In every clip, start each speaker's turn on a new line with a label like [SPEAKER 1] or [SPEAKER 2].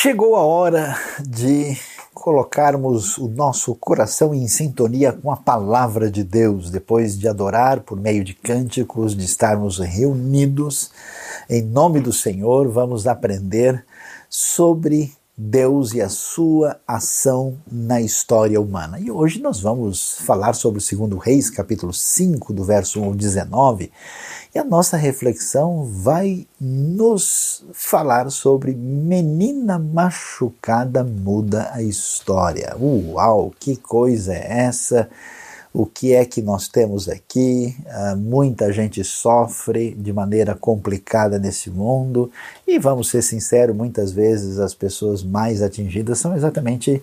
[SPEAKER 1] Chegou a hora de colocarmos o nosso coração em sintonia com a palavra de Deus, depois de adorar por meio de cânticos, de estarmos reunidos em nome do Senhor, vamos aprender sobre Deus e a sua ação na história humana. E hoje nós vamos falar sobre o segundo Reis, capítulo 5, do verso 1 ao 19, e a nossa reflexão vai nos falar sobre menina machucada muda a história. Uau, que coisa é essa? o que é que nós temos aqui. Uh, muita gente sofre de maneira complicada nesse mundo, e vamos ser sinceros, muitas vezes as pessoas mais atingidas são exatamente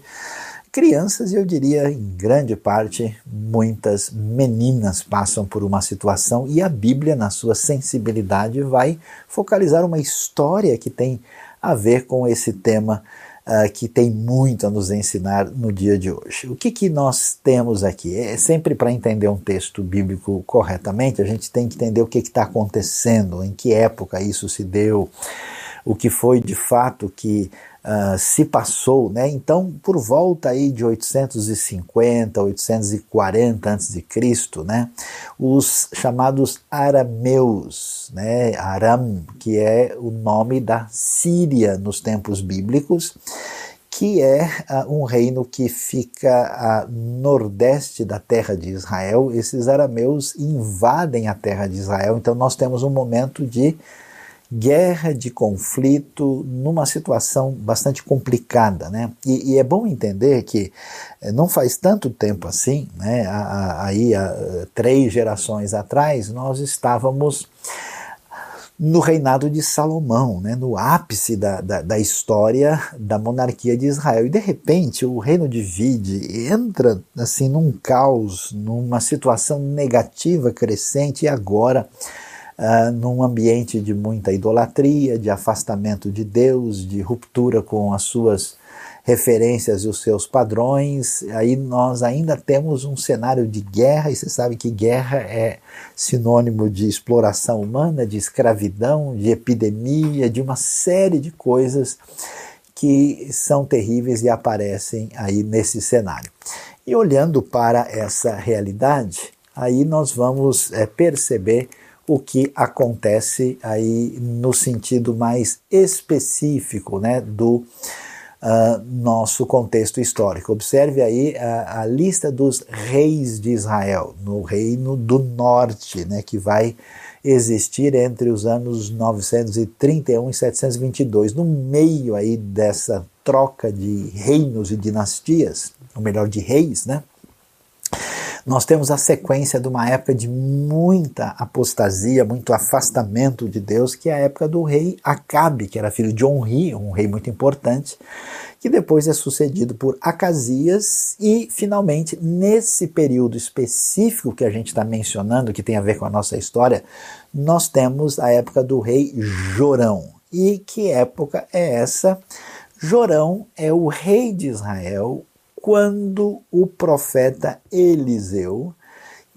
[SPEAKER 1] crianças, e eu diria, em grande parte, muitas meninas passam por uma situação, e a Bíblia, na sua sensibilidade, vai focalizar uma história que tem a ver com esse tema uh, que tem muito a nos ensinar no dia de hoje. O que, que nós temos aqui? É sempre para entender um texto bíblico corretamente, a gente tem que entender o que está acontecendo, em que época isso se deu, o que foi de fato que uh, se passou, né? Então, por volta aí de 850, 840 a.C., né? Os chamados arameus, né? Aram, que é o nome da Síria nos tempos bíblicos, que é uh, um reino que fica a nordeste da terra de Israel. Esses arameus invadem a terra de Israel, então nós temos um momento de guerra, de conflito, numa situação bastante complicada. Né? E, e é bom entender que eh, não faz tanto tempo assim, né? aí há três gerações atrás, nós estávamos no reinado de Salomão, né, no ápice da, da, da, história da monarquia de Israel. E de repente o reino divide, entra assim num caos, numa situação negativa crescente, e agora uh, num ambiente de muita idolatria, de afastamento de Deus, de ruptura com as suas referências e os seus padrões, aí nós ainda temos um cenário de guerra, e você sabe que guerra é sinônimo de exploração humana, de escravidão, de epidemia, de uma série de coisas que são terríveis e aparecem aí nesse cenário. E olhando para essa realidade, aí nós vamos é, perceber o que acontece aí no sentido mais específico né, do uh, nosso contexto histórico. Observe aí a, a, lista dos reis de Israel, no reino do norte, né, que vai existir entre os anos 931 e 722. No meio aí dessa troca de reinos e dinastias, ou melhor, de reis, né? Nós temos a sequência de uma época de muita apostasia, muito afastamento de Deus, que é a época do rei Acabe, que era filho de Onri, um rei muito importante, que depois é sucedido por Acasias e, finalmente, nesse período específico que a gente está mencionando, que tem a ver com a nossa história, nós temos a época do rei Jorão. E que época é essa? Jorão é o rei de Israel, quando o profeta Eliseu,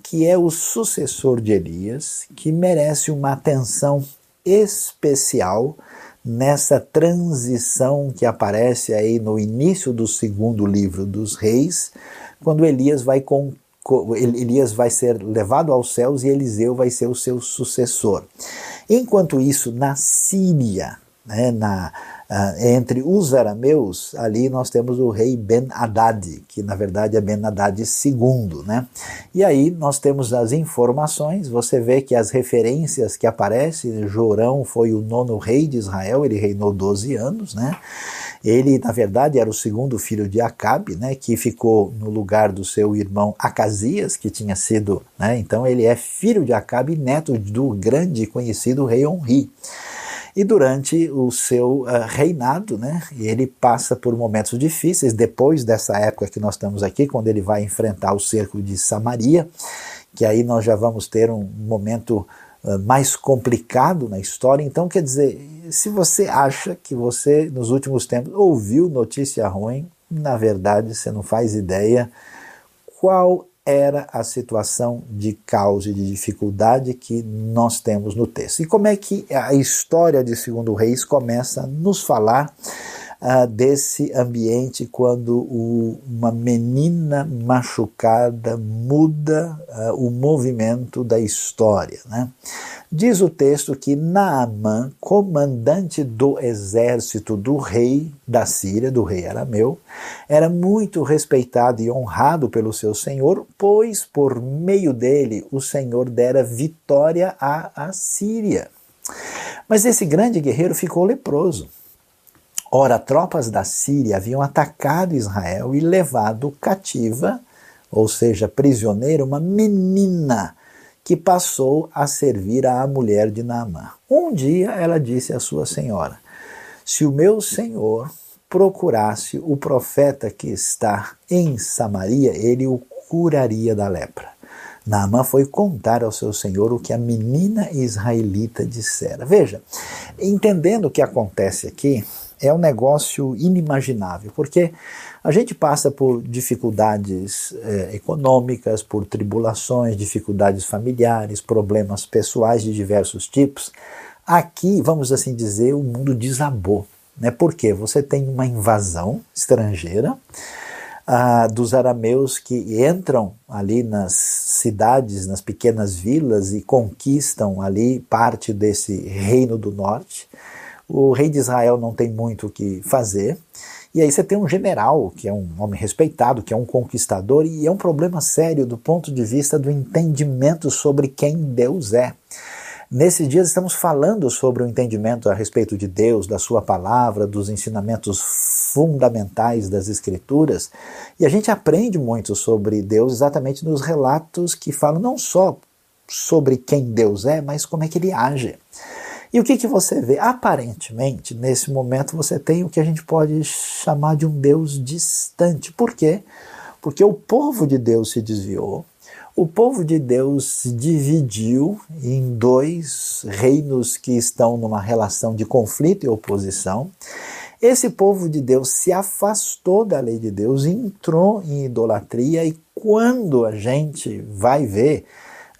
[SPEAKER 1] que é o sucessor de Elias, que merece uma atenção especial nessa transição que aparece aí no início do segundo livro dos reis, quando Elias vai com Elias vai ser levado aos céus e Eliseu vai ser o seu sucessor. Enquanto isso, na Síria, né, na, Uh, entre os arameus, ali nós temos o rei Ben-Hadad, que na verdade é Ben-Hadad II. Né? E aí nós temos as informações, você vê que as referências que aparecem, Jorão foi o nono rei de Israel, ele reinou 12 anos, né? Ele, na verdade, era o segundo filho de Acabe, né, que ficou no lugar do seu irmão Acasias, que tinha sido, né, então ele é filho de Acabe neto do grande e conhecido rei Onri. E durante o seu uh, reinado, né, ele passa por momentos difíceis, depois dessa época que nós estamos aqui, quando ele vai enfrentar o cerco de Samaria, que aí nós já vamos ter um momento uh, mais complicado na história. Então, quer dizer, se você acha que você, nos últimos tempos, ouviu notícia ruim, na verdade você não faz ideia qual era a situação de caos e de dificuldade que nós temos no texto. E como é que a história de Segundo Reis começa a nos falar uh, desse ambiente quando o, uma menina machucada muda uh, o movimento da história. Né? Diz o texto que Naamã, comandante do exército do rei da Síria, do rei arameu, era muito respeitado e honrado pelo seu senhor, pois por meio dele o senhor dera vitória à Síria. Mas esse grande guerreiro ficou leproso. Ora, tropas da Síria haviam atacado Israel e levado cativa, ou seja, prisioneira, uma menina que passou a servir à mulher de Naamã. Um dia ela disse à sua senhora: Se o meu senhor procurasse o profeta que está em Samaria, ele o curaria da lepra. Naamã foi contar ao seu senhor o que a menina israelita dissera. Veja, entendendo o que acontece aqui, é um negócio inimaginável, porque a gente passa por dificuldades é, econômicas, por tribulações, dificuldades familiares, problemas pessoais de diversos tipos. Aqui, vamos assim dizer, o mundo desabou. Né? Porque você tem uma invasão estrangeira ah, dos arameus que entram ali nas cidades, nas pequenas vilas e conquistam ali parte desse reino do norte. O rei de Israel não tem muito o que fazer. E aí você tem um general, que é um homem respeitado, que é um conquistador, e é um problema sério do ponto de vista do entendimento sobre quem Deus é. Nesses dias estamos falando sobre o entendimento a respeito de Deus, da Sua palavra, dos ensinamentos fundamentais das Escrituras, e a gente aprende muito sobre Deus exatamente nos relatos que falam não só sobre quem Deus é, mas como é que ele age. E o que, que você vê? Aparentemente, nesse momento, você tem o que a gente pode chamar de um Deus distante. Por quê? Porque o povo de Deus se desviou, o povo de Deus se dividiu em dois reinos que estão numa relação de conflito e oposição. Esse povo de Deus se afastou da lei de Deus, entrou em idolatria, e quando a gente vai ver,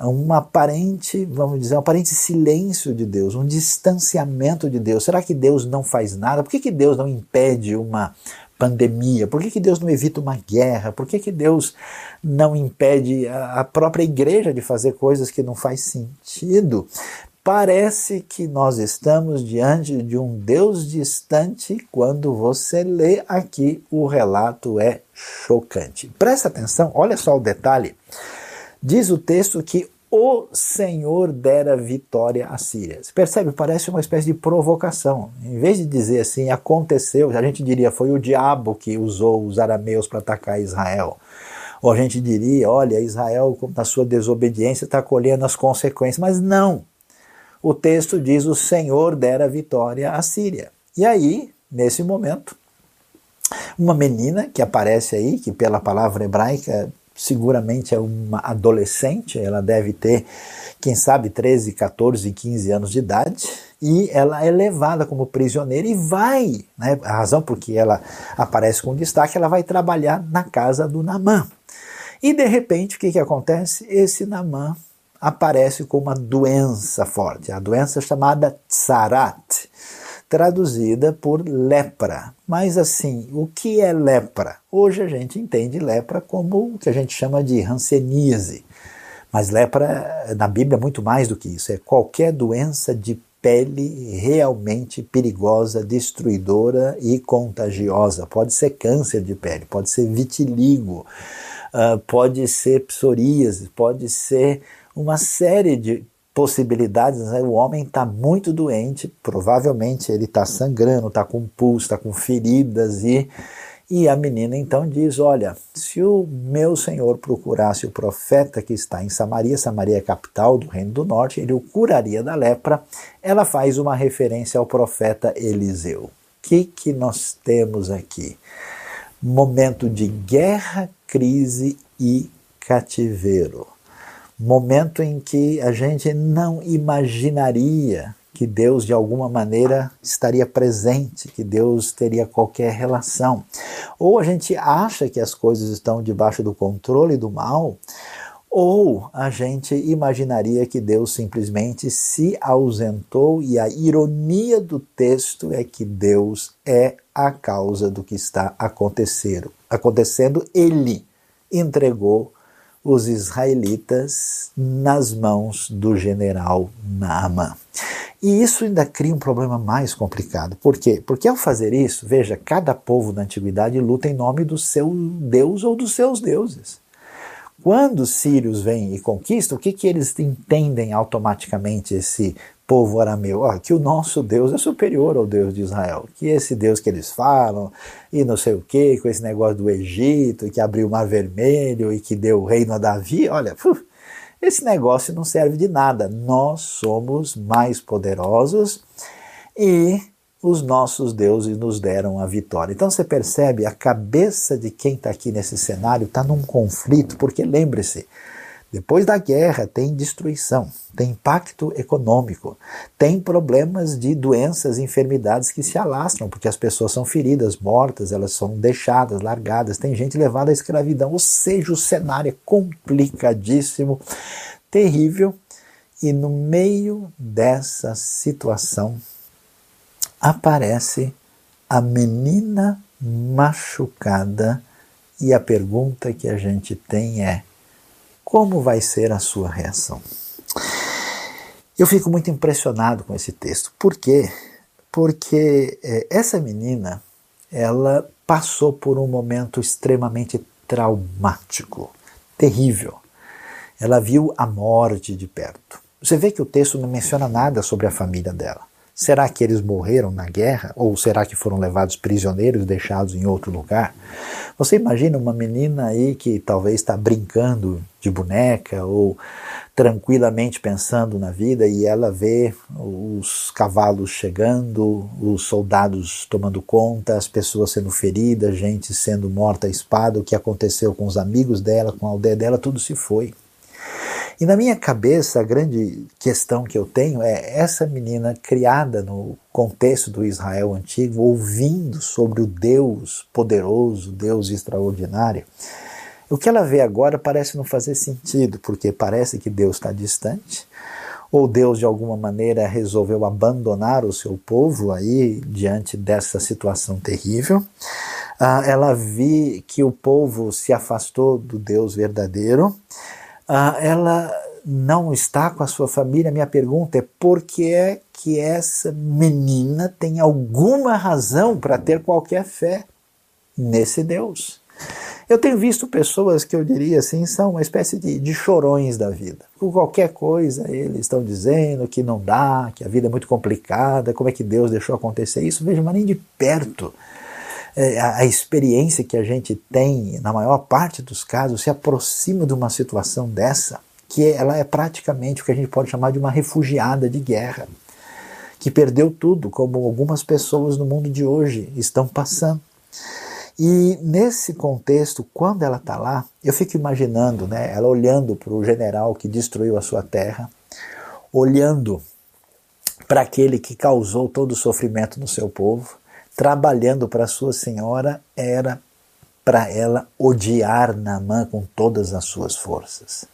[SPEAKER 1] um aparente, vamos dizer, um aparente silêncio de Deus, um distanciamento de Deus. Será que Deus não faz nada? Por que, que Deus não impede uma pandemia? Por que, que Deus não evita uma guerra? Por que, que Deus não impede a própria igreja de fazer coisas que não faz sentido? Parece que nós estamos diante de um Deus distante quando você lê aqui o relato é chocante. Presta atenção, olha só o detalhe. Diz o texto que o Senhor dera vitória à Síria. Você percebe? Parece uma espécie de provocação. Em vez de dizer assim, aconteceu, a gente diria foi o diabo que usou os arameus para atacar Israel. Ou a gente diria, olha, Israel, na sua desobediência, está colhendo as consequências. Mas não. O texto diz: o Senhor dera vitória à Síria. E aí, nesse momento, uma menina que aparece aí, que pela palavra hebraica seguramente é uma adolescente, ela deve ter, quem sabe, 13, 14, 15 anos de idade, e ela é levada como prisioneira e vai, né, a razão por que ela aparece com destaque, ela vai trabalhar na casa do Namã. E de repente, o que, que acontece? Esse Namã aparece com uma doença forte, a doença chamada tsarat traduzida por lepra. Mas assim, o que é lepra? Hoje a gente entende lepra como o que a gente chama de hanseníase. Mas lepra na Bíblia é muito mais do que isso, é qualquer doença de pele realmente perigosa, destruidora e contagiosa. Pode ser câncer de pele, pode ser vitiligo, uh, pode ser psoríase, pode ser uma série de possibilidades, né? o homem está muito doente, provavelmente ele está sangrando, está com pulso, está com feridas e e a menina então diz: Olha, se o meu senhor procurasse o profeta que está em Samaria, Samaria é capital do Reino do Norte, ele o curaria da lepra. Ela faz uma referência ao profeta Eliseu. O que, que nós temos aqui? Momento de guerra, crise e cativeiro momento em que a gente não imaginaria que Deus de alguma maneira estaria presente, que Deus teria qualquer relação. Ou a gente acha que as coisas estão debaixo do controle do mal, Ou a gente imaginaria que Deus simplesmente se ausentou e a ironia do texto é que Deus é a causa do que está acontecendo. Acontecendo, ele entregou os israelitas nas mãos do general Naaman. E isso ainda cria um problema mais complicado. Por quê? Porque ao fazer isso, veja, cada povo na antiguidade luta em nome do seu Deus ou dos seus deuses. Quando os sírios vêm e conquistam, o que, que eles entendem automaticamente esse povo arameu? Oh, que o nosso Deus é superior ao Deus de Israel. Que esse Deus que eles falam, e não sei o que, com esse negócio do Egito, que abriu o Mar Vermelho e que deu o reino a Davi, olha, esse negócio não serve de nada. Nós somos mais poderosos e os nossos deuses nos deram a vitória. Então você percebe, a cabeça de quem está aqui nesse cenário está num conflito, porque lembre-se, depois da guerra tem destruição, tem impacto econômico, tem problemas de doenças e enfermidades que se alastram, porque as pessoas são feridas, mortas, elas são deixadas, largadas, tem gente levada à escravidão, ou seja, o cenário é complicadíssimo, terrível, e no meio dessa situação aparece a menina machucada e a pergunta que a gente tem é: como vai ser a sua reação? Eu fico muito impressionado com esse texto. Por quê? Porque é, essa menina, ela passou por um momento extremamente traumático, terrível. Ela viu a morte de perto. Você vê que o texto não menciona nada sobre a família dela. Será que eles morreram na guerra? Ou será que foram levados prisioneiros, deixados em outro lugar? Você imagina uma menina aí que talvez está brincando de boneca ou tranquilamente pensando na vida e ela vê os cavalos chegando, os soldados tomando conta, as pessoas sendo feridas, gente sendo morta à espada, o que aconteceu com os amigos dela, com a aldeia dela, tudo se foi. E na minha cabeça, a grande questão que eu tenho é essa menina criada no contexto do Israel antigo, ouvindo sobre o Deus poderoso, Deus extraordinário. O que ela vê agora parece não fazer sentido, porque parece que Deus está distante, ou Deus de alguma maneira resolveu abandonar o seu povo aí diante dessa situação terrível. Ah, ela vi que o povo se afastou do Deus verdadeiro ela não está com a sua família, minha pergunta é por que é que essa menina tem alguma razão para ter qualquer fé nesse Deus? Eu tenho visto pessoas que eu diria assim são uma espécie de, de chorões da vida. Com qualquer coisa eles estão dizendo que não dá, que a vida é muito complicada, como é que Deus deixou acontecer isso? Veja, mas nem de perto a, a experiência que a gente tem, na maior parte dos casos, se aproxima de uma situação dessa, que ela é praticamente o que a gente pode chamar de uma refugiada de guerra, que perdeu tudo, como algumas pessoas no mundo de hoje estão passando. E nesse contexto, quando ela está lá, eu fico imaginando, né, ela olhando para o general que destruiu a sua terra, olhando para aquele que causou todo o sofrimento no seu povo, trabalhando para sua senhora era para ela odiar Naamã com todas as suas forças.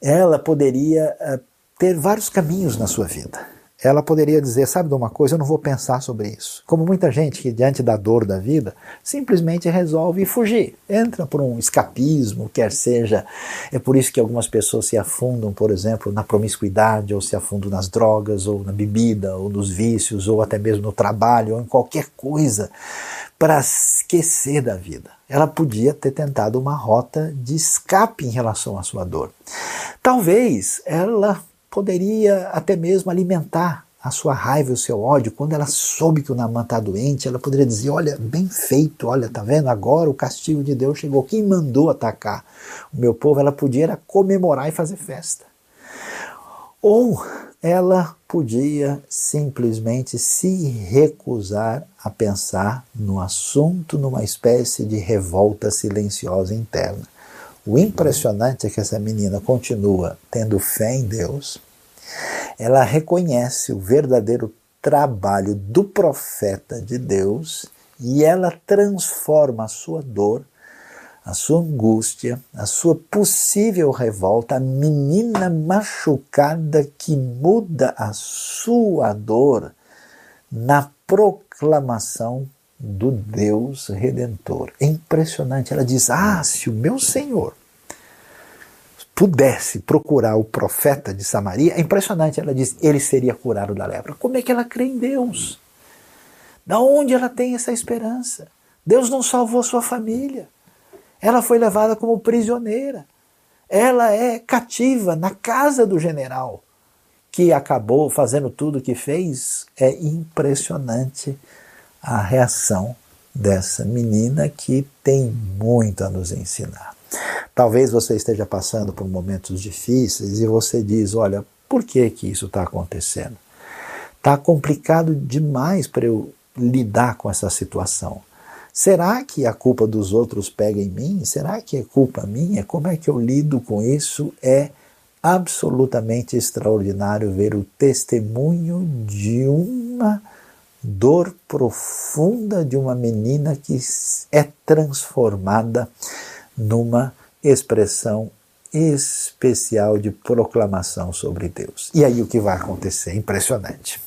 [SPEAKER 1] Ela poderia uh, ter vários caminhos na sua vida ela poderia dizer: sabe de uma coisa, eu não vou pensar sobre isso. Como muita gente que, diante da dor da vida, simplesmente resolve fugir, entra por um escapismo, quer seja. É por isso que algumas pessoas se afundam, por exemplo, na promiscuidade, ou se afundam nas drogas, ou na bebida, ou nos vícios, ou até mesmo no trabalho, ou em qualquer coisa, para esquecer da vida. Ela podia ter tentado uma rota de escape em relação à sua dor. Talvez ela poderia até mesmo alimentar a sua raiva o seu ódio. Quando ela soube que o Naamã está doente, ela poderia dizer: Olha, bem feito, olha, tá vendo? Agora o castigo de Deus chegou. Quem mandou atacar o meu povo? Ela podia comemorar e fazer festa. Ou ela podia simplesmente se recusar a pensar no assunto numa espécie de revolta silenciosa interna. O impressionante é que essa menina continua tendo fé em Deus, ela reconhece o verdadeiro trabalho do profeta de Deus e ela transforma a sua dor a sua angústia, a sua possível revolta, a menina machucada que muda a sua dor na proclamação do Deus Redentor. É impressionante. Ela diz: Ah, se o meu Senhor pudesse procurar o profeta de Samaria, é impressionante. Ela diz: Ele seria curado da lepra. Como é que ela crê em Deus? Da onde ela tem essa esperança? Deus não salvou sua família. Ela foi levada como prisioneira. Ela é cativa na casa do general, que acabou fazendo tudo o que fez. É impressionante a reação dessa menina que tem muito a nos ensinar. Talvez você esteja passando por momentos difíceis e você diz: Olha, por que, que isso está acontecendo? Está complicado demais para eu lidar com essa situação. Será que a culpa dos outros pega em mim? Será que é culpa minha? Como é que eu lido com isso? É absolutamente extraordinário ver o testemunho de uma dor profunda de uma menina que é transformada numa expressão especial de proclamação sobre Deus. E aí o que vai acontecer? Impressionante.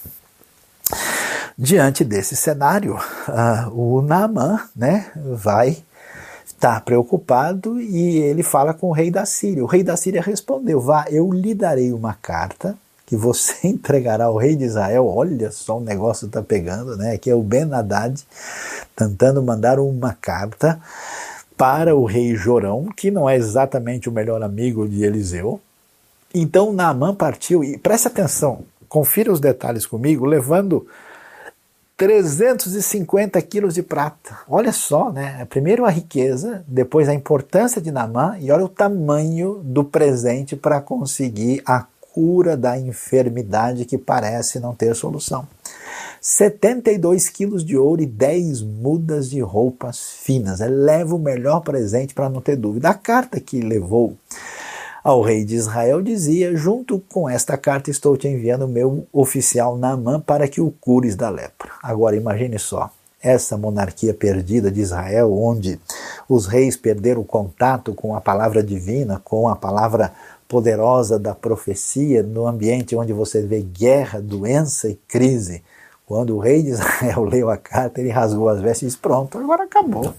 [SPEAKER 1] Diante desse cenário, uh, o Naaman né, vai estar tá preocupado e ele fala com o rei da Síria. O rei da Síria respondeu: Vá, eu lhe darei uma carta que você entregará ao rei de Israel. Olha só, o negócio está pegando, né? Que é o Ben Haddad tentando mandar uma carta para o rei Jorão, que não é exatamente o melhor amigo de Eliseu. Então Naamã partiu, e preste atenção, confira os detalhes comigo, levando 350 quilos de prata. Olha só, né? Primeiro a riqueza, depois a importância de Naamã, e olha o tamanho do presente para conseguir a cura da enfermidade que parece não ter solução. 72 quilos de ouro e 10 mudas de roupas finas. Leva o melhor presente para não ter dúvida. A carta que levou ao rei de Israel dizia: Junto com esta carta estou te enviando meu oficial Naamã para que o cures da lepra. Agora imagine só, essa monarquia perdida de Israel, onde os reis perderam o contato com a palavra divina, com a palavra poderosa da profecia, no ambiente onde você vê guerra, doença e crise. Quando o rei de Israel leu a carta, ele rasgou as vestes e disse: Pronto, agora acabou.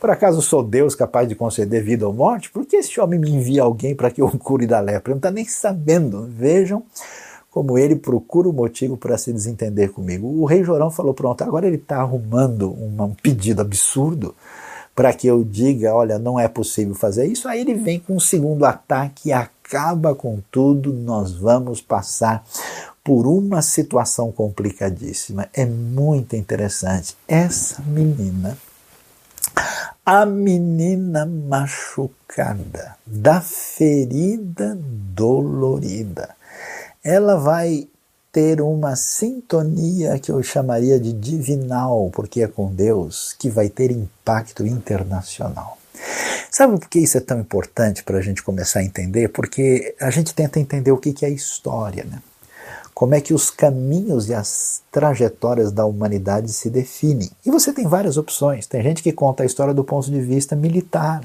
[SPEAKER 1] Por acaso sou Deus capaz de conceder vida ou morte? Por que este homem me envia alguém para que eu cure da lepra? Ele não está nem sabendo. Vejam como ele procura o motivo para se desentender comigo. O rei Jorão falou: Pronto, agora ele está arrumando um pedido absurdo para que eu diga: Olha, não é possível fazer isso. Aí ele vem com um segundo ataque e acaba com tudo, nós vamos passar por uma situação complicadíssima. É muito interessante. Essa menina, a menina machucada, da ferida dolorida, ela vai ter uma sintonia que eu chamaria de divinal, porque é com Deus, que vai ter impacto internacional. Sabe por que isso é tão importante para a gente começar a entender? Porque a gente tenta entender o que é história, né? Como é que os caminhos e as trajetórias da humanidade se definem. E você tem várias opções. Tem gente que conta a história do ponto de vista militar,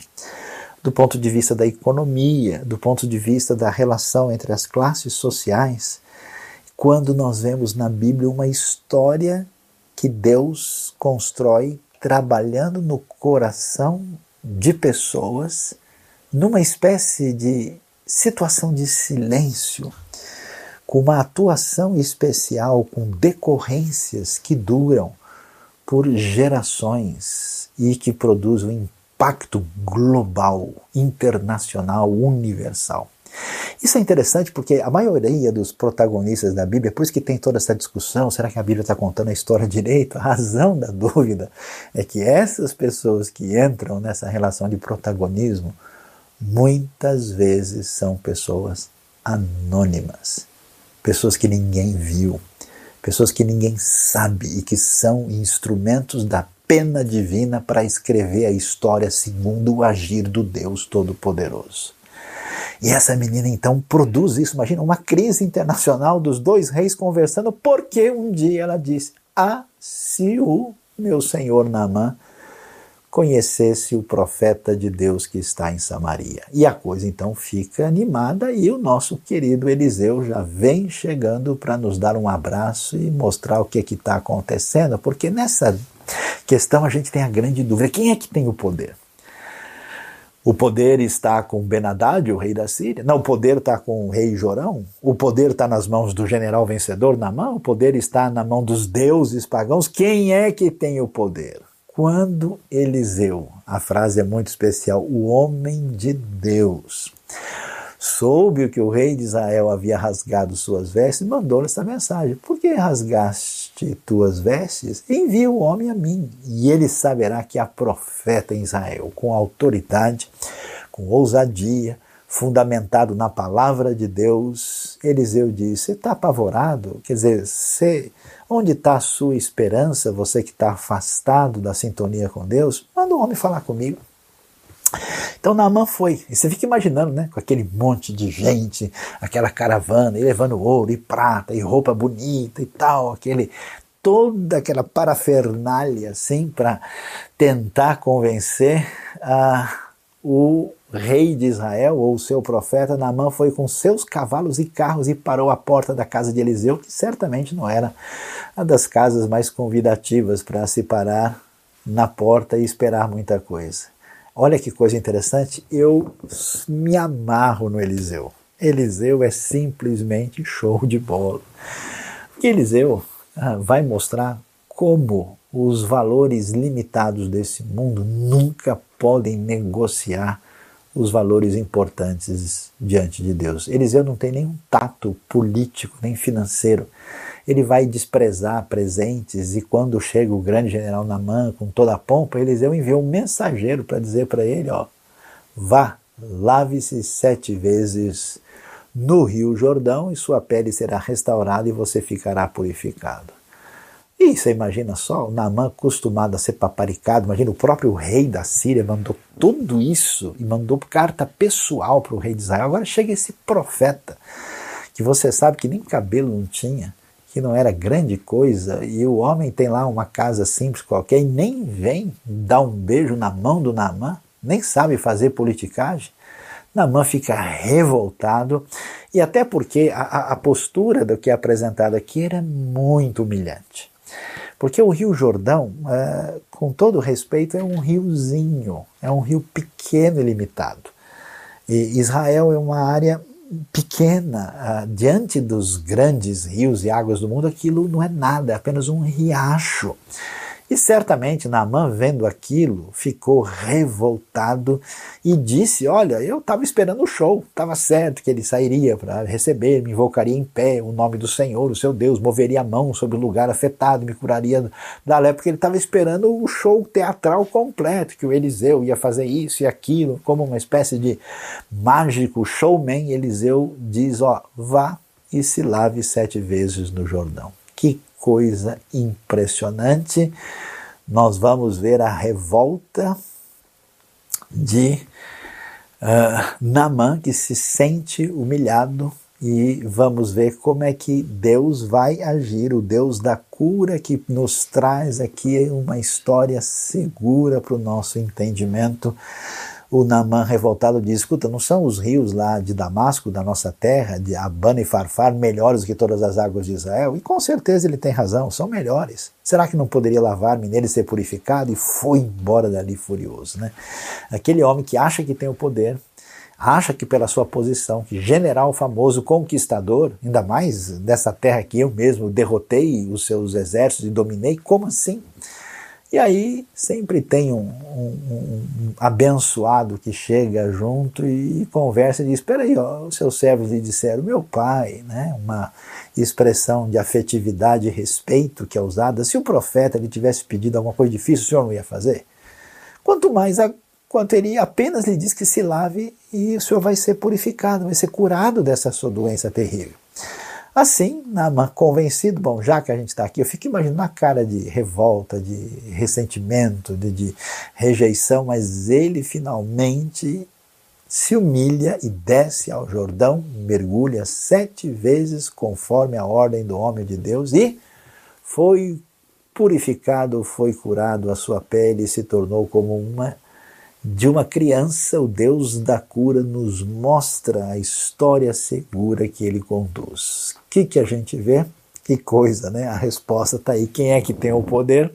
[SPEAKER 1] do ponto de vista da economia, do ponto de vista da relação entre as classes sociais. Quando nós vemos na Bíblia uma história que Deus constrói trabalhando no coração de pessoas numa espécie de situação de silêncio, com uma atuação especial, com decorrências que duram por gerações e que produzem um impacto global, internacional, universal. Isso é interessante porque a maioria dos protagonistas da Bíblia, por isso que tem toda essa discussão, será que a Bíblia está contando a história direito? A razão da dúvida é que essas pessoas que entram nessa relação de protagonismo, muitas vezes são pessoas anônimas, pessoas que ninguém viu, pessoas que ninguém sabe e que são instrumentos da pena divina para escrever a história segundo o agir do Deus Todo-Poderoso. E essa menina então produz isso, imagina, uma crise internacional dos dois reis conversando, porque um dia ela disse: Ah, se o meu senhor Naamã conhecesse o profeta de Deus que está em Samaria. E a coisa então fica animada e o nosso querido Eliseu já vem chegando para nos dar um abraço e mostrar o que é está acontecendo, porque nessa questão a gente tem a grande dúvida: quem é que tem o poder? O poder está com Ben-Hadad, o rei da Síria? Não, o poder está com o rei Jorão? O poder está nas mãos do general vencedor na mão? O poder está na mão dos deuses pagãos? Quem é que tem o poder? Quando Eliseu, a frase é muito especial, o homem de Deus, soube que o rei de Israel havia rasgado suas vestes, mandou essa mensagem: Por que rasgaste tuas vestes? Envia o homem a mim, e ele saberá que há profeta em Israel, com autoridade, com ousadia, fundamentado na palavra de Deus. Eliseu disse: Você está apavorado? Quer dizer, onde está a sua esperança, você que está afastado da sintonia com Deus? Manda o homem falar comigo. Então Naamã foi, e você fica imaginando, né, com aquele monte de gente, aquela caravana, e levando ouro e prata e roupa bonita e tal, aquele toda aquela parafernália assim para tentar convencer a o rei de Israel ou seu profeta Naamã foi com seus cavalos e carros e parou à porta da casa de Eliseu, que certamente não era uma das casas mais convidativas para se parar na porta e esperar muita coisa. Olha que coisa interessante, eu me amarro no Eliseu. Eliseu é simplesmente show de bola. Eliseu ah, vai mostrar como os valores limitados desse mundo nunca podem negociar os valores importantes diante de Deus. Eliseu não tem nenhum tato político nem financeiro ele vai desprezar presentes e quando chega o grande general Namã com toda a pompa, Eliseu enviou um mensageiro para dizer para ele, ó, vá, lave-se sete vezes no rio Jordão e sua pele será restaurada e você ficará purificado. E você imagina só, o Naamã acostumado a ser paparicado, imagina o próprio rei da Síria mandou tudo isso e mandou carta pessoal para o rei de Israel. Agora chega esse profeta, que você sabe que nem cabelo não tinha, que não era grande coisa, e o homem tem lá uma casa simples qualquer e nem vem dar um beijo na mão do Namã, nem sabe fazer politicagem. Namã fica revoltado, e até porque a, a postura do que é apresentado aqui era muito humilhante. Porque o Rio Jordão, é, com todo respeito, é um riozinho, é um rio pequeno e limitado. E Israel é uma área pequena, uh, diante dos grandes rios e águas do mundo, aquilo não é nada, é apenas um riacho. E certamente Naamã, vendo aquilo, ficou revoltado e disse: Olha, eu estava esperando o show, estava certo que ele sairia para receber, me invocaria em pé o nome do Senhor, o seu Deus, moveria a mão sobre o lugar afetado, me curaria da lepra, porque ele estava esperando o show teatral completo, que o Eliseu ia fazer isso e aquilo, como uma espécie de mágico showman. Eliseu diz: Ó, vá e se lave sete vezes no Jordão. Que coisa impressionante. Nós vamos ver a revolta de uh, Naamã, que se sente humilhado, e vamos ver como é que Deus vai agir, o Deus da cura que nos traz aqui uma história segura para o nosso entendimento o Naamã revoltado diz: escuta, não são os rios lá de Damasco, da nossa terra, de Abana e Farfar, melhores que todas as águas de Israel? E com certeza ele tem razão, são melhores. Será que não poderia lavar-me nele e ser purificado? E foi embora dali furioso. Né? Aquele homem que acha que tem o poder, acha que pela sua posição, que general famoso, conquistador, ainda mais dessa terra que eu mesmo derrotei os seus exércitos e dominei, como assim? E aí sempre tem um, um, um, abençoado que chega junto e, conversa e diz: Espera aí, os seus servos lhe disseram, meu pai, né? uma expressão de afetividade e respeito que é usada. Se o profeta lhe tivesse pedido alguma coisa difícil, o senhor não ia fazer? Quanto mais a, quanto ele apenas lhe diz que se lave e o senhor vai ser purificado, vai ser curado dessa sua doença terrível. Assim, Naaman convencido, bom, já que a gente está aqui, eu fico imaginando a cara de revolta, de ressentimento, de, de rejeição, mas ele finalmente se humilha e desce ao Jordão, mergulha sete vezes conforme a ordem do homem de Deus e foi purificado, foi curado, a sua pele se tornou como uma de uma criança, o Deus da cura nos mostra a história segura que ele conduz. O que, que a gente vê? Que coisa, né? A resposta está aí. Quem é que tem o poder?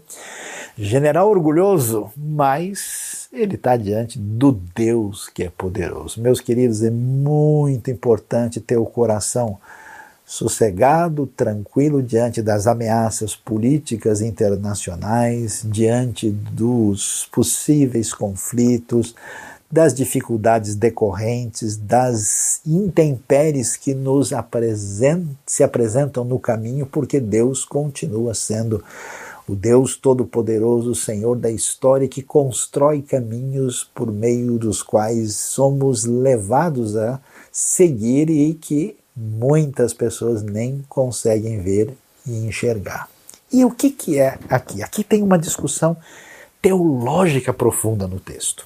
[SPEAKER 1] General orgulhoso, mas ele está diante do Deus que é poderoso. Meus queridos, é muito importante ter o coração sossegado, tranquilo diante das ameaças políticas internacionais, diante dos possíveis conflitos, das dificuldades decorrentes, das intempéries que nos apresentam, se apresentam no caminho, porque Deus continua sendo o Deus Todo-Poderoso, Senhor da história, que constrói caminhos por meio dos quais somos levados a seguir e que muitas pessoas nem conseguem ver e enxergar. E o que, que é aqui? Aqui tem uma discussão teológica profunda no texto.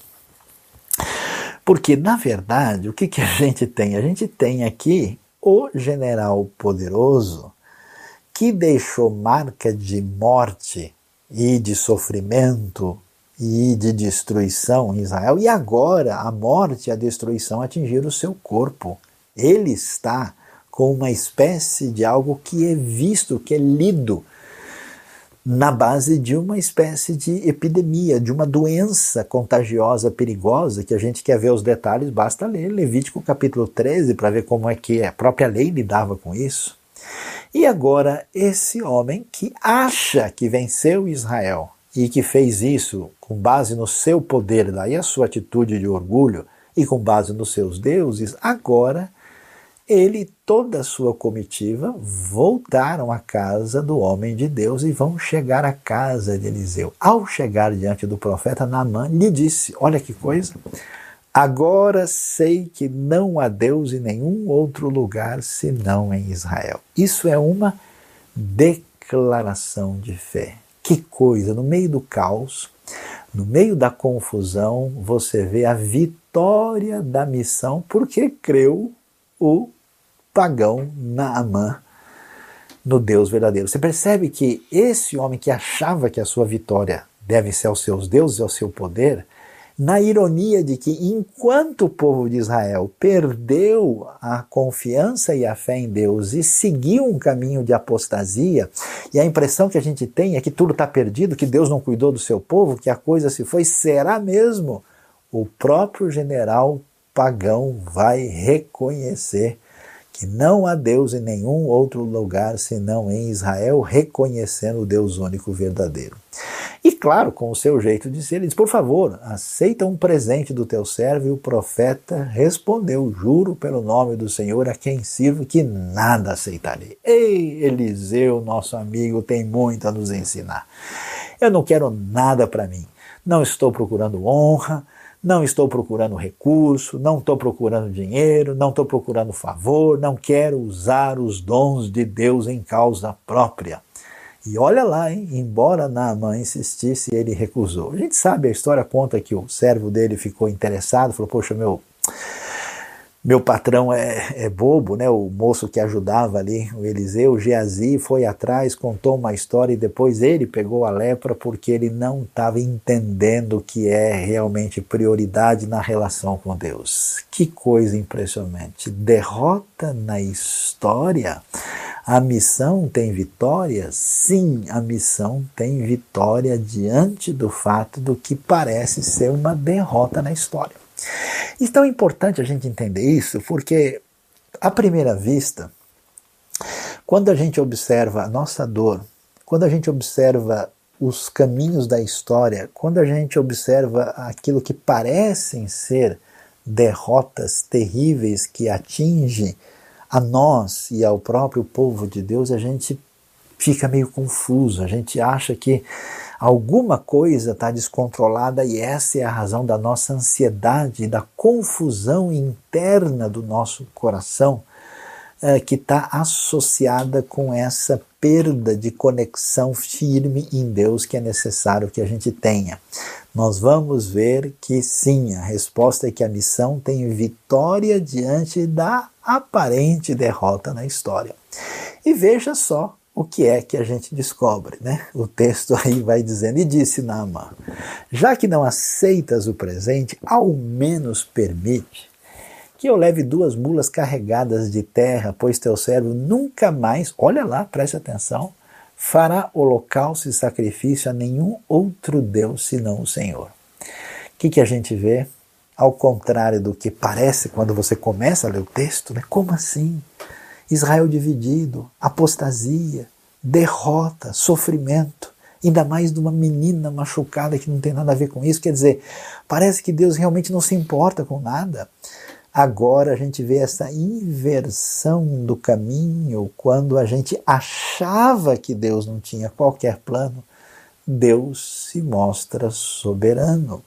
[SPEAKER 1] Porque, na verdade, o que, que a gente tem? A gente tem aqui o general poderoso que deixou marca de morte e de sofrimento e de destruição em Israel, e agora a morte e a destruição atingiram o seu corpo. Ele está com uma espécie de algo que é visto, que é lido na base de uma espécie de epidemia, de uma doença contagiosa, perigosa, que a gente quer ver os detalhes, basta ler Levítico capítulo 13 para ver como é que a própria lei lidava com isso. E agora, esse homem que acha que venceu Israel e que fez isso com base no seu poder, daí a sua atitude de orgulho, e com base nos seus deuses, agora ele e toda a sua comitiva voltaram à casa do homem de Deus e vão chegar à casa de Eliseu. Ao chegar diante do profeta, Naamã lhe disse: Olha que coisa, agora sei que não há Deus em nenhum outro lugar senão em Israel. Isso é uma declaração de fé. Que coisa, no meio do caos, no meio da confusão, você vê a vitória da missão porque creu o pagão Naamã no Deus verdadeiro. Você percebe que esse homem que achava que a sua vitória deve ser aos seus deuses e ao seu poder, na ironia de que enquanto o povo de Israel perdeu a confiança e a fé em Deus e seguiu um caminho de apostasia, e a impressão que a gente tem é que tudo está perdido, que Deus não cuidou do seu povo, que a coisa se foi, será mesmo? O próprio general pagão vai reconhecer que não há Deus em nenhum outro lugar senão em Israel, reconhecendo o Deus único verdadeiro. E claro, com o seu jeito de ser, ele diz: Por favor, aceita um presente do teu servo. E o profeta respondeu: Juro pelo nome do Senhor a quem sirvo que nada aceitarei. Ei, Eliseu, nosso amigo, tem muito a nos ensinar. Eu não quero nada para mim. Não estou procurando honra, não estou procurando recurso, não estou procurando dinheiro, não estou procurando favor, não quero usar os dons de Deus em causa própria. E olha lá, hein? embora Naamã insistisse, ele recusou. A gente sabe, a história conta que o servo dele ficou interessado, falou: Poxa, meu, meu patrão é, é, bobo, né? O moço que ajudava ali, o Eliseu, o Geazi, foi atrás, contou uma história e depois ele pegou a lepra porque ele não estava entendendo o que é realmente prioridade na relação com Deus. Que coisa impressionante! Derrota na história. A missão tem vitória? Sim, a missão tem vitória diante do fato do que parece ser uma derrota na história. Então é importante a gente entender isso, porque à primeira vista, quando a gente observa a nossa dor, quando a gente observa os caminhos da história, quando a gente observa aquilo que parecem ser derrotas terríveis que atingem a nós e ao próprio povo de Deus, a gente fica meio confuso, a gente acha que Alguma coisa está descontrolada e essa é a razão da nossa ansiedade, da confusão interna do nosso coração, é, que está associada com essa perda de conexão firme em Deus que é necessário que a gente tenha. Nós vamos ver que sim, a resposta é que a missão tem vitória diante da aparente derrota na história. E veja só o que é que a gente descobre, né? O texto aí vai dizendo, e disse Naamã, já que não aceitas o presente, ao menos permite que eu leve duas mulas carregadas de terra, pois teu servo nunca mais, olha lá, preste atenção, fará holocausto e sacrifício a nenhum outro Deus senão o Senhor. O que, que a gente vê? Ao contrário do que parece quando você começa a ler o texto, né? como assim? Israel dividido, apostasia, derrota, sofrimento, ainda mais de uma menina machucada que não tem nada a ver com isso. Quer dizer, parece que Deus realmente não se importa com nada. Agora a gente vê essa inversão do caminho quando a gente achava que Deus não tinha qualquer plano, Deus se mostra soberano.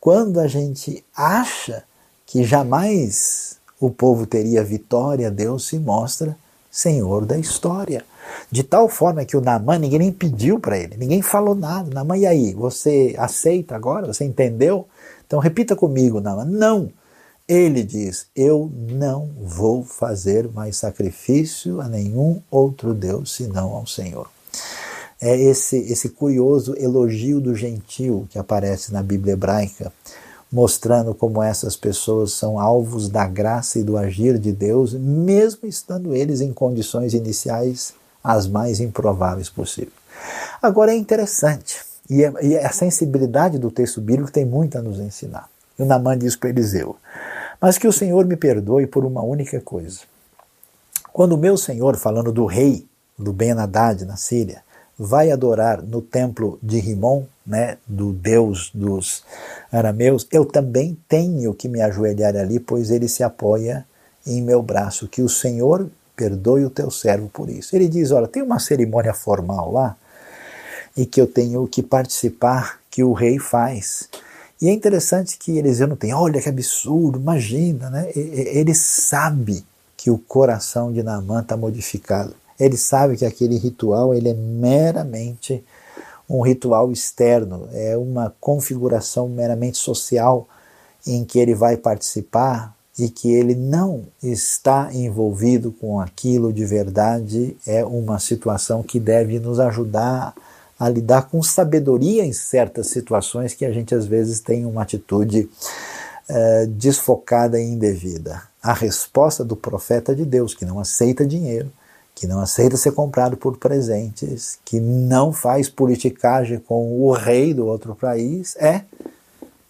[SPEAKER 1] Quando a gente acha que jamais o povo teria vitória, Deus se mostra Senhor da história. De tal forma que o Naamã, ninguém nem pediu para ele, ninguém falou nada. Naamã, e aí? Você aceita agora? Você entendeu? Então repita comigo, Naamã. Não. Ele diz: Eu não vou fazer mais sacrifício a nenhum outro Deus senão ao Senhor. É esse, esse curioso elogio do gentil que aparece na Bíblia hebraica mostrando como essas pessoas são alvos da graça e do agir de Deus, mesmo estando eles em condições iniciais as mais improváveis possíveis. Agora é interessante, e, é, e a sensibilidade do texto bíblico tem muito a nos ensinar. E o Namã diz para Eliseu: Mas que o Senhor me perdoe por uma única coisa. Quando o meu Senhor, falando do rei, do Ben-Hadad na Síria, vai adorar no templo de Rimon, né, do Deus dos arameus, eu também tenho que me ajoelhar ali, pois ele se apoia em meu braço. Que o Senhor perdoe o teu servo por isso. Ele diz: Olha, tem uma cerimônia formal lá e que eu tenho que participar, que o rei faz. E é interessante que Eliseu não tem, olha que absurdo, imagina, né? Ele sabe que o coração de Naamã está modificado. Ele sabe que aquele ritual ele é meramente um ritual externo, é uma configuração meramente social em que ele vai participar e que ele não está envolvido com aquilo de verdade, é uma situação que deve nos ajudar a lidar com sabedoria em certas situações que a gente às vezes tem uma atitude uh, desfocada e indevida. A resposta do profeta de Deus, que não aceita dinheiro, que não aceita ser comprado por presentes, que não faz politicagem com o rei do outro país, é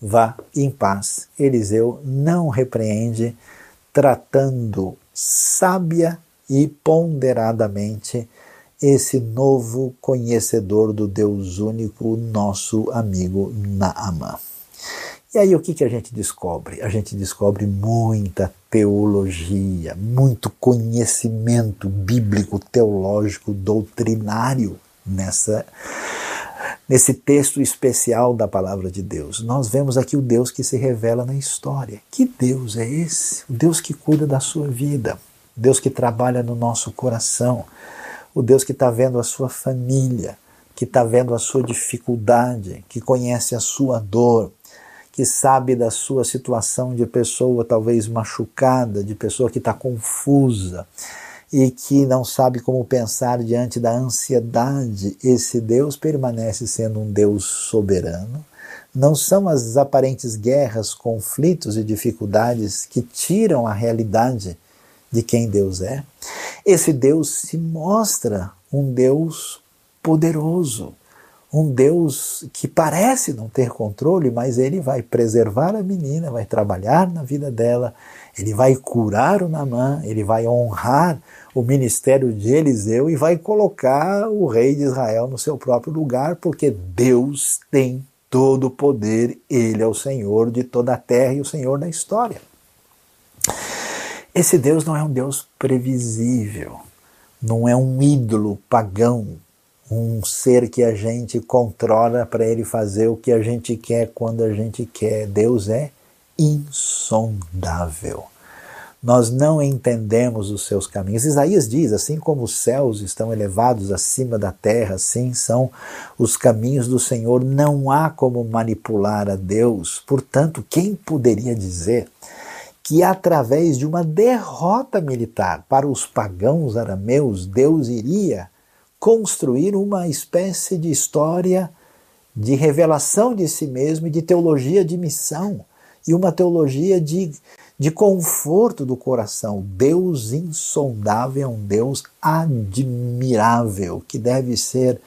[SPEAKER 1] vá em paz. Eliseu não repreende, tratando sábia e ponderadamente esse novo conhecedor do Deus único, nosso amigo Naamã. E aí o que, que a gente descobre? A gente descobre muita teologia, muito conhecimento bíblico, teológico, doutrinário nessa nesse texto especial da palavra de Deus. Nós vemos aqui o Deus que se revela na história. Que Deus é esse? O Deus que cuida da sua vida, o Deus que trabalha no nosso coração, o Deus que está vendo a sua família, que está vendo a sua dificuldade, que conhece a sua dor, que sabe da sua situação de pessoa talvez machucada, de pessoa que está confusa e que não sabe como pensar diante da ansiedade, esse Deus permanece sendo um Deus soberano. Não são as aparentes guerras, conflitos e dificuldades que tiram a realidade de quem Deus é. Esse Deus se mostra um Deus poderoso, um Deus que parece não ter controle, mas ele vai preservar a menina, vai trabalhar na vida dela, ele vai curar o Namã, ele vai honrar o ministério de Eliseu e vai colocar o rei de Israel no seu próprio lugar, porque Deus tem todo o poder, ele é o Senhor de toda a terra e o Senhor da história. Esse Deus não é um Deus previsível, não é um ídolo pagão um ser que a gente controla para ele fazer o que a gente quer quando a gente quer. Deus é insondável. Nós não entendemos os seus caminhos. Isaías diz: assim como os céus estão elevados acima da terra, assim são os caminhos do Senhor. Não há como manipular a Deus. Portanto, quem poderia dizer que através de uma derrota militar para os pagãos arameus, Deus iria construir uma espécie de história de revelação de si mesmo e de teologia de missão e uma teologia de, de conforto do coração. Deus insondável é um Deus admirável que deve ser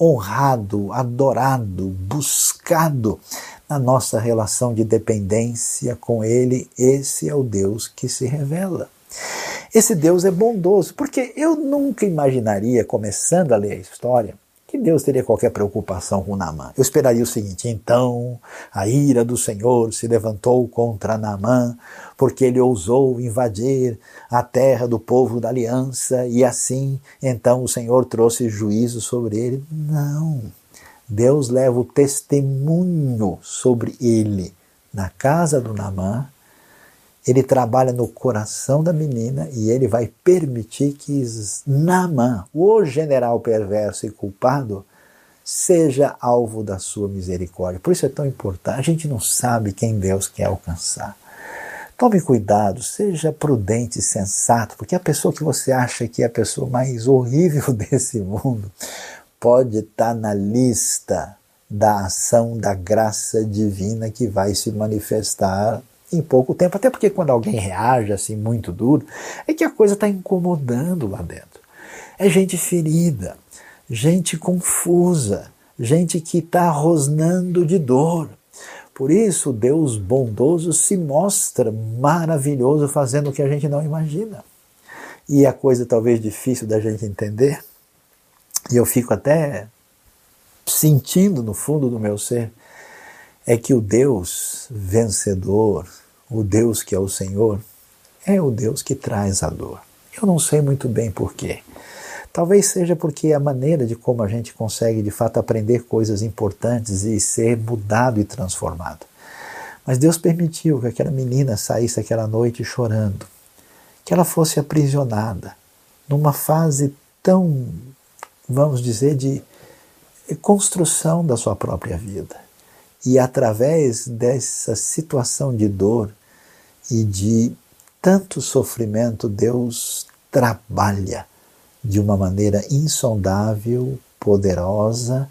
[SPEAKER 1] honrado, adorado, buscado na nossa relação de dependência com Ele. Esse é o Deus que se revela. Esse Deus é bondoso, porque eu nunca imaginaria, começando a ler a história, que Deus teria qualquer preocupação com Naamã. Eu esperaria o seguinte: então a ira do Senhor se levantou contra Naamã, porque ele ousou invadir a terra do povo da aliança, e assim então o Senhor trouxe juízo sobre ele. Não. Deus leva o testemunho sobre ele na casa do Naamã ele trabalha no coração da menina e ele vai permitir que Naamã, o general perverso e culpado, seja alvo da sua misericórdia. Por isso é tão importante. A gente não sabe quem Deus quer alcançar. Tome cuidado, seja prudente e sensato, porque a pessoa que você acha que é a pessoa mais horrível desse mundo pode estar na lista da ação da graça divina que vai se manifestar em pouco tempo, até porque quando alguém reage assim muito duro, é que a coisa está incomodando lá dentro. É gente ferida, gente confusa, gente que está rosnando de dor. Por isso, Deus bondoso se mostra maravilhoso fazendo o que a gente não imagina. E a coisa talvez difícil da gente entender, e eu fico até sentindo no fundo do meu ser, é que o Deus vencedor, o Deus que é o Senhor, é o Deus que traz a dor. Eu não sei muito bem porquê. Talvez seja porque a maneira de como a gente consegue de fato aprender coisas importantes e ser mudado e transformado. Mas Deus permitiu que aquela menina saísse aquela noite chorando, que ela fosse aprisionada numa fase tão, vamos dizer, de construção da sua própria vida. E através dessa situação de dor, e de tanto sofrimento, Deus trabalha de uma maneira insondável, poderosa,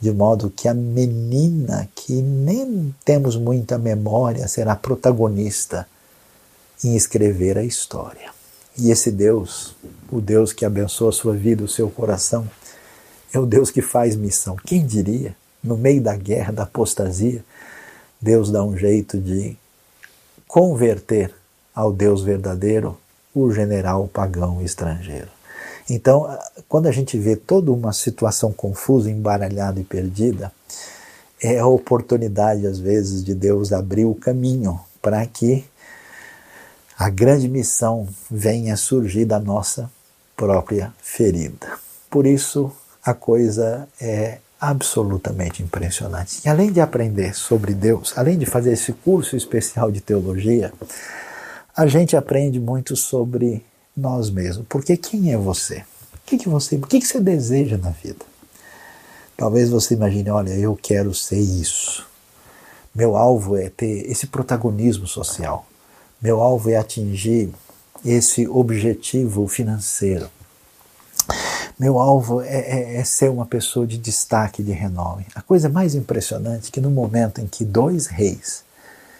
[SPEAKER 1] de modo que a menina, que nem temos muita memória, será protagonista em escrever a história. E esse Deus, o Deus que abençoa a sua vida, o seu coração, é o Deus que faz missão. Quem diria? No meio da guerra, da apostasia, Deus dá um jeito de converter ao Deus verdadeiro o general pagão estrangeiro. Então, quando a gente vê toda uma situação confusa, embaralhada e perdida, é a oportunidade, às vezes, de Deus abrir o caminho para que a grande missão venha surgir da nossa própria ferida. Por isso, a coisa é absolutamente impressionante. E além de aprender sobre Deus, além de fazer esse curso especial de teologia, a gente aprende muito sobre nós mesmos. Porque quem é você? O que, que você, o que, que você deseja na vida? Talvez você imagine, olha, eu quero ser isso. Meu alvo é ter esse protagonismo social. Meu alvo é atingir esse objetivo financeiro. Meu alvo é, é, é, ser uma pessoa de destaque, de renome. A coisa mais impressionante é que no momento em que dois reis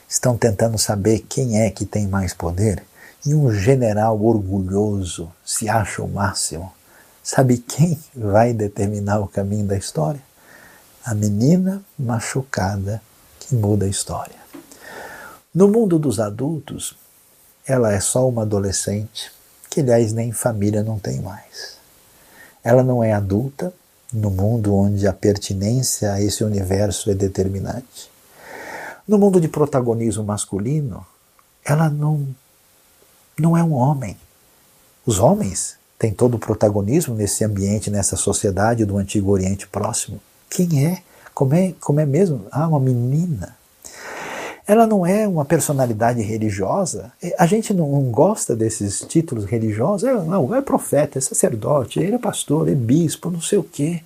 [SPEAKER 1] estão tentando saber quem é que tem mais poder, e um general orgulhoso se acha o máximo, sabe quem vai determinar o caminho da história? A menina machucada que muda a história. No mundo dos adultos, ela é só uma adolescente, que aliás nem família não tem mais. Ela não é adulta no mundo onde a pertinência a esse universo é determinante. No mundo de protagonismo masculino, ela não, não é um homem. Os homens têm todo o protagonismo nesse ambiente, nessa sociedade do Antigo Oriente Próximo. Quem é? Como é, como é mesmo? Ah, uma menina ela não é uma personalidade religiosa. É, a gente não, gosta desses títulos religiosos. Ela não, é profeta, é sacerdote, ele é pastor, é bispo, não sei o quê.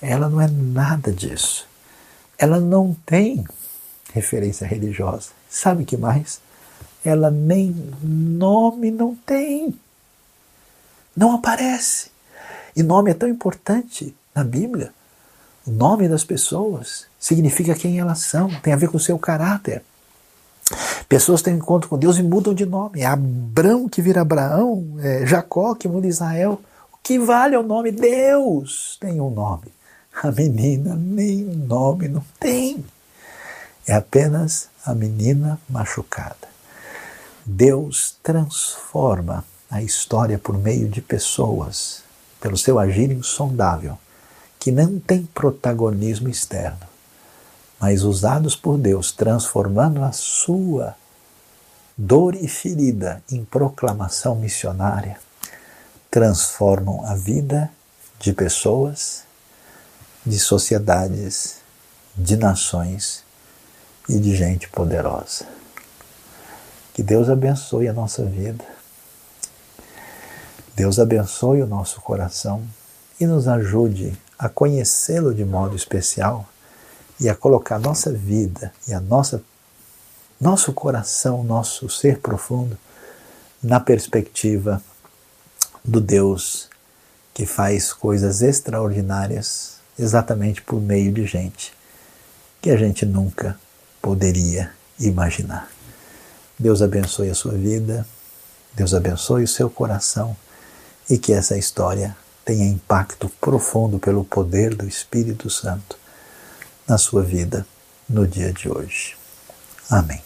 [SPEAKER 1] Ela não é nada disso. Ela não tem referência religiosa. Sabe o que mais? Ela nem nome não tem. Não aparece. E nome é tão importante na Bíblia. O nome das pessoas significa quem elas são, tem a ver com o seu caráter. Pessoas têm encontro com Deus e mudam de nome. É Abrão que vira Abraão, é Jacó que muda Israel. O que vale é o nome? Deus tem um nome. A menina nem nome não tem. É apenas a menina machucada. Deus transforma a história por meio de pessoas, pelo seu agir insondável, que não tem protagonismo externo, mas usados por Deus, transformando a sua dor e ferida em proclamação missionária, transformam a vida de pessoas, de sociedades, de nações e de gente poderosa. Que Deus abençoe a nossa vida. Deus abençoe o nosso coração e nos ajude a conhecê-lo de modo especial e a colocar nossa vida e a nossa nosso coração, nosso ser profundo na perspectiva do Deus que faz coisas extraordinárias exatamente por meio de gente que a gente nunca poderia imaginar. Deus abençoe a sua vida, Deus abençoe o seu coração e que essa história tenha impacto profundo pelo poder do Espírito Santo na sua vida no dia de hoje. Amém.